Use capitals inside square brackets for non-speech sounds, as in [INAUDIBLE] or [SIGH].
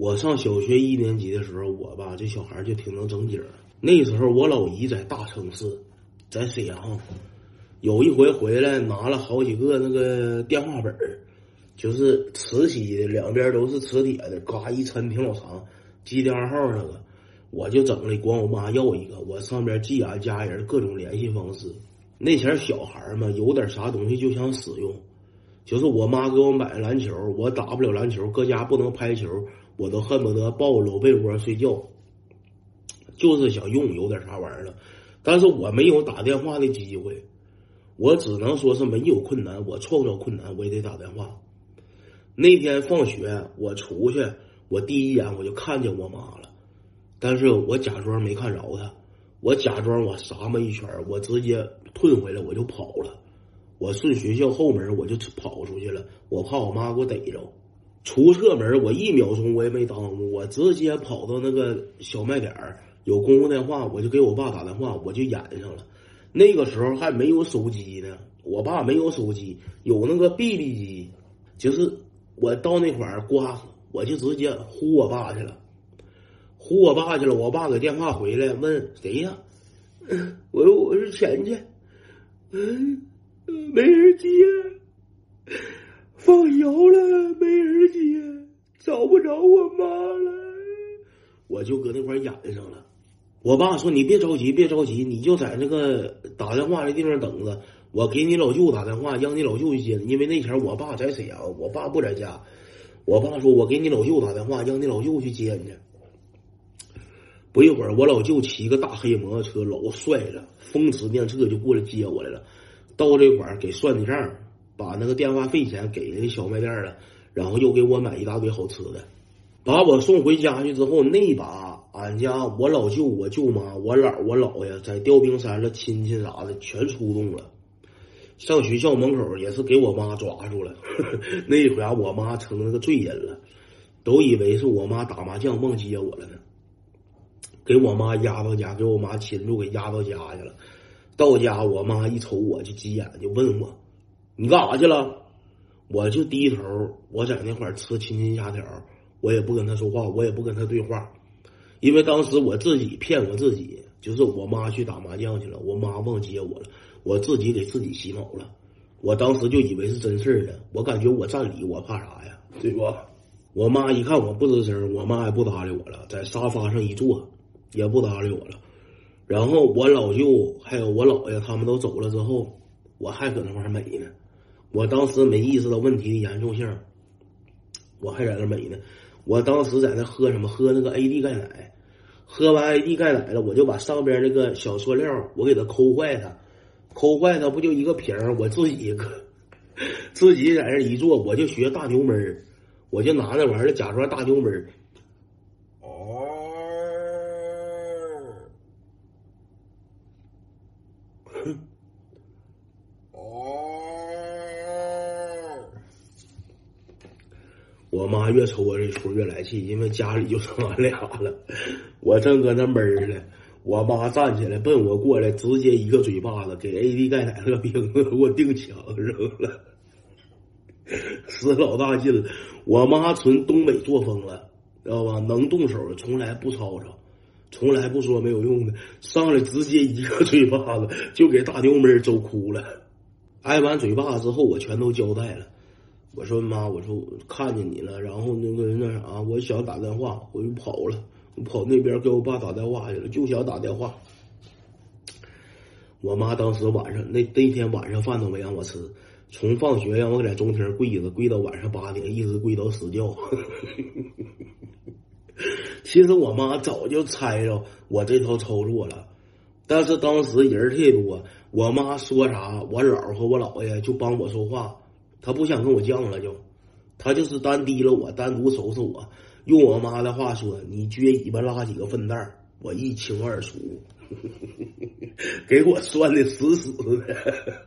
我上小学一年级的时候，我吧这小孩就挺能整景。那时候我老姨在大城市，在沈阳，有一回回来拿了好几个那个电话本儿，就是磁吸的，两边都是磁铁的，嘎一抻挺老长，记电话号那个，我就整了，管我妈要一个，我上边记俺家人各种联系方式。那前小孩嘛，有点啥东西就想使用，就是我妈给我买篮球，我打不了篮球，搁家不能拍球，我都恨不得抱搂被窝睡觉。就是想用有点啥玩意儿了，但是我没有打电话的机会，我只能说是没有困难，我创造困难，我也得打电话。那天放学我出去，我第一眼我就看见我妈了，但是我假装没看着她，我假装我撒么一圈，我直接退回来我就跑了，我顺学校后门我就跑出去了，我怕我妈给我逮着。出侧门我一秒钟我也没耽误，我直接跑到那个小卖点儿。有公共电话，我就给我爸打电话，我就演上了。那个时候还没有手机呢，我爸没有手机，有那个 BB 机，就是我到那块儿挂，我就直接呼我爸去了，呼我爸去了。我爸给电话回来问谁呀？[LAUGHS] 我说我是钱钱，嗯，[LAUGHS] 没人接，放学了，找我妈了，我就搁那块演上了。我爸说：“你别着急，别着急，你就在那个打电话的地方等着，我给你老舅打电话，让你老舅去接。因为那前我爸在沈阳，我爸不在家。我爸说：‘我给你老舅打电话，让你老舅去接你。’不一会儿，我老舅骑个大黑摩托车，老帅了，风驰电掣就过来接我来了。到这块儿给算的账，把那个电话费钱给那小卖店了，然后又给我买一大堆好吃的，把我送回家去之后，那把。”俺家我老舅、我舅妈、我姥、我姥爷在吊冰山的亲戚啥的全出动了。上学校门口也是给我妈抓住了。[LAUGHS] 那回啊，我妈成那个罪人了，都以为是我妈打麻将忘接我了呢。给我妈押到家，给我妈亲住给押到家去了。到家，我妈一瞅我就急眼，就问我：“你干啥去了？”我就低头，我在那块吃亲亲虾条，我也不跟他说话，我也不跟他对话。因为当时我自己骗我自己，就是我妈去打麻将去了，我妈忘接我了，我自己给自己洗脑了。我当时就以为是真事儿呢，我感觉我占理，我怕啥呀？对吧？我妈一看我不吱声，我妈也不搭理我了，在沙发上一坐，也不搭理我了。然后我老舅还有我姥爷他们都走了之后，我还搁那块美呢。我当时没意识到问题的严重性，我还在那美呢。我当时在那喝什么？喝那个 AD 钙奶，喝完 AD 钙奶了，我就把上边那个小塑料我给它抠坏它，抠坏它不就一个瓶儿？我自己搁 [LAUGHS] 自己在那一坐，我就学大牛门我就拿那玩意儿假装大牛门 [LAUGHS] 我妈越瞅我这出越来气，因为家里就剩俺俩了。我正搁那闷呢，我妈站起来奔我过来，直接一个嘴巴子给 AD 钙奶那个瓶子 [LAUGHS] 给我钉墙上了，使老大劲了。我妈纯东北作风了，知道吧？能动手，从来不吵吵，从来不说没有用的，上来直接一个嘴巴子就给大牛妹揍哭了。挨完嘴巴子之后，我全都交代了。我说妈，我说看见你了，然后那个那啥，我想打电话，我就跑了，我跑那边给我爸打电话去了，就想打电话。我妈当时晚上那那天晚上饭都没让我吃，从放学让我在中厅跪着，跪到晚上八点，一直跪到死觉。[LAUGHS] 其实我妈早就猜着我这套操作了，但是当时人太多，我妈说啥，我姥和我姥爷就帮我说话。他不想跟我犟了，就，他就是单提了我，单独收拾我。用我妈的话说：“你撅尾巴拉几个粪蛋我一清二楚，[LAUGHS] 给我算的死死的。”